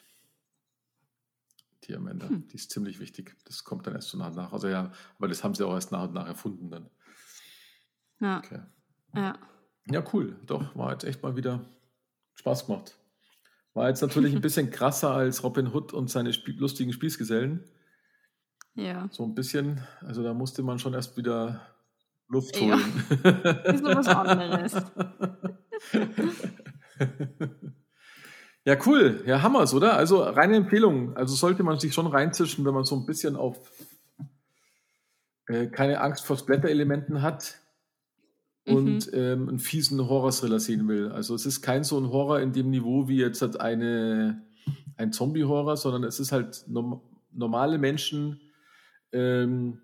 Die Amanda, Hm. die ist ziemlich wichtig. Das kommt dann erst so nach und nach. Also ja, aber das haben sie auch erst nach und nach erfunden dann. Ja, Okay. ja. Ja, cool. Doch, war jetzt echt mal wieder Spaß gemacht. War jetzt natürlich ein bisschen krasser als Robin Hood und seine Spie lustigen Spießgesellen. Ja. So ein bisschen, also da musste man schon erst wieder Luft Ja. holen. Ist noch was anderes. Ja, cool. Ja, Hammers, oder? Also reine Empfehlung. Also sollte man sich schon reinzischen, wenn man so ein bisschen auf äh, keine Angst vor Splatter-Elementen hat und ähm, einen fiesen Horror-Thriller sehen will. Also es ist kein so ein Horror in dem Niveau wie jetzt halt eine, ein Zombie-Horror, sondern es ist halt norm normale Menschen, ähm,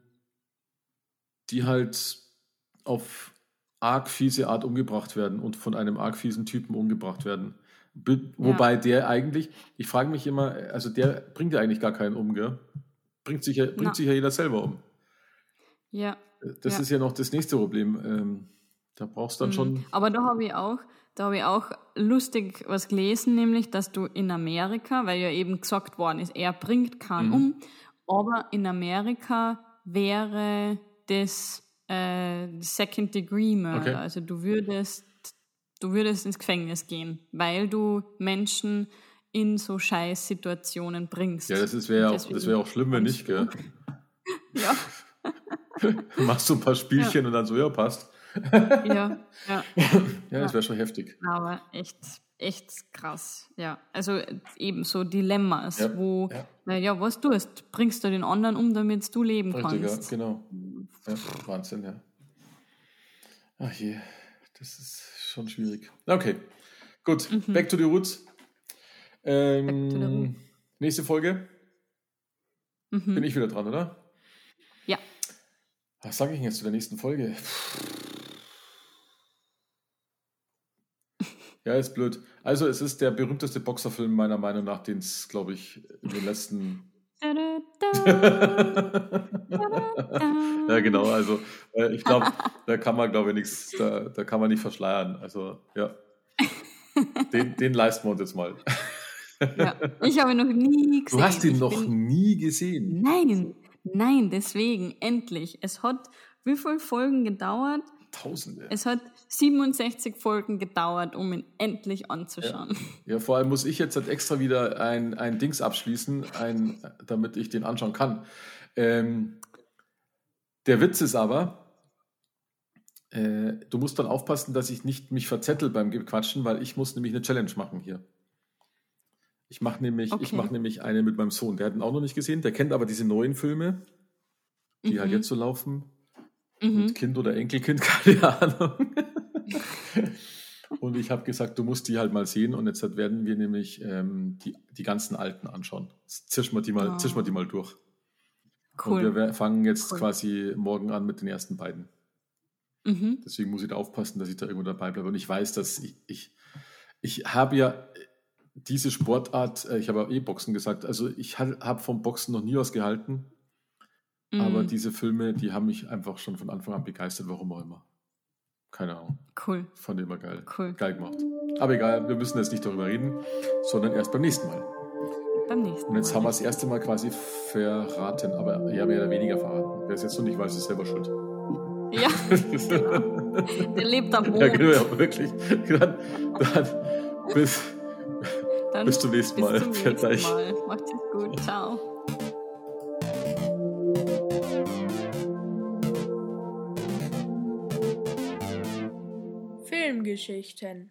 die halt auf arg fiese Art umgebracht werden und von einem arg fiesen Typen umgebracht werden. Be wobei der eigentlich, ich frage mich immer, also der bringt ja eigentlich gar keinen um, gell? Bringt sich ja, bringt Na. sich ja jeder selber um. Ja. Das Ja. ist ja noch das nächste Problem. Ähm, da brauchst du dann Mhm. schon. Aber da habe ich auch, da habe ich auch lustig was gelesen, nämlich, dass du in Amerika, weil ja eben gesagt worden ist, er bringt keinen Mhm. um, aber in Amerika wäre das äh, Second Degree Murder. Okay. Also du würdest, du würdest ins Gefängnis gehen, weil du Menschen in so scheiß Situationen bringst. Ja, das wäre das wär auch schlimm, wenn nicht, gell? Ja, Machst du ein paar Spielchen und dann so, ja, passt. Ja, ja. Ja, das wäre schon heftig. Aber echt, echt krass. Ja, also eben so Dilemmas, Ja, wo, ja. na ja, was tust, bringst du den anderen um, damit du leben Richtig, ja, kannst. genau. Ja, Wahnsinn, ja. Ach je, das ist schon schwierig. Okay, gut. Back to the roots. Ähm, Mhm. To the roots. nächste Folge Mhm. bin ich wieder dran, oder? Ja, Was sage ich denn jetzt zu der nächsten Folge? Ja, ist blöd. Also, es ist der berühmteste Boxerfilm meiner Meinung nach, den es, glaube ich, in den letzten. Ja, genau. Also, äh, ich glaube, da kann man, glaube ich, nichts, da, da kann man nicht verschleiern. Also, ja. Den, den leisten wir uns jetzt mal. Ja, ich habe ihn noch nie gesehen. Du hast ihn Ich noch bin, nie gesehen. Nein, nein, deswegen, endlich. Es hat wie viele Folgen gedauert? Tausende. Es hat 67 Folgen gedauert, um ihn endlich anzuschauen. Ja, vor allem muss ich jetzt halt extra wieder ein, ein Dings abschließen, ein, damit ich den anschauen kann. Ähm, der Witz ist aber, äh, du musst dann aufpassen, dass ich nicht mich verzettel beim Quatschen, weil ich muss nämlich eine Challenge machen hier. Ich mache nämlich, ich Okay. mache nämlich eine mit meinem Sohn. Der hat ihn auch noch nicht gesehen, der kennt aber diese neuen Filme, die halt Mhm. jetzt so laufen. Mhm. Kind oder Enkelkind, keine Ahnung. und ich habe gesagt, du musst die halt mal sehen und jetzt werden wir nämlich ähm, die, die ganzen alten anschauen. Zischen wir die mal, zischen wir die mal durch. Und Cool. wir wer- fangen jetzt Cool. quasi morgen an mit den ersten beiden. Mhm. Deswegen muss ich da aufpassen, dass ich da irgendwo dabei bleibe. Und ich weiß, dass ich, ich, ich habe ja diese Sportart, äh, ich habe ja eh Boxen gesagt, also ich habe vom Boxen noch nie was gehalten. Aber Mhm. diese Filme, die haben mich einfach schon von Anfang an begeistert, warum auch immer. Keine Ahnung. Cool, Fand ich immer geil. cool. Geil gemacht. Aber egal, wir müssen jetzt nicht darüber reden, sondern erst beim nächsten Mal. Beim nächsten Und jetzt Mal. haben wir das erste Mal quasi verraten, aber ich habe ja weniger verraten. Wer es jetzt noch nicht weiß, ist selber schuld. Ja, der lebt am Mond. ja, genau, ja, wirklich. Dann, dann bis, Dann bis zum nächsten Mal. Bis zum nächsten. Mal. Macht's gut. Ciao. Filmgeschichten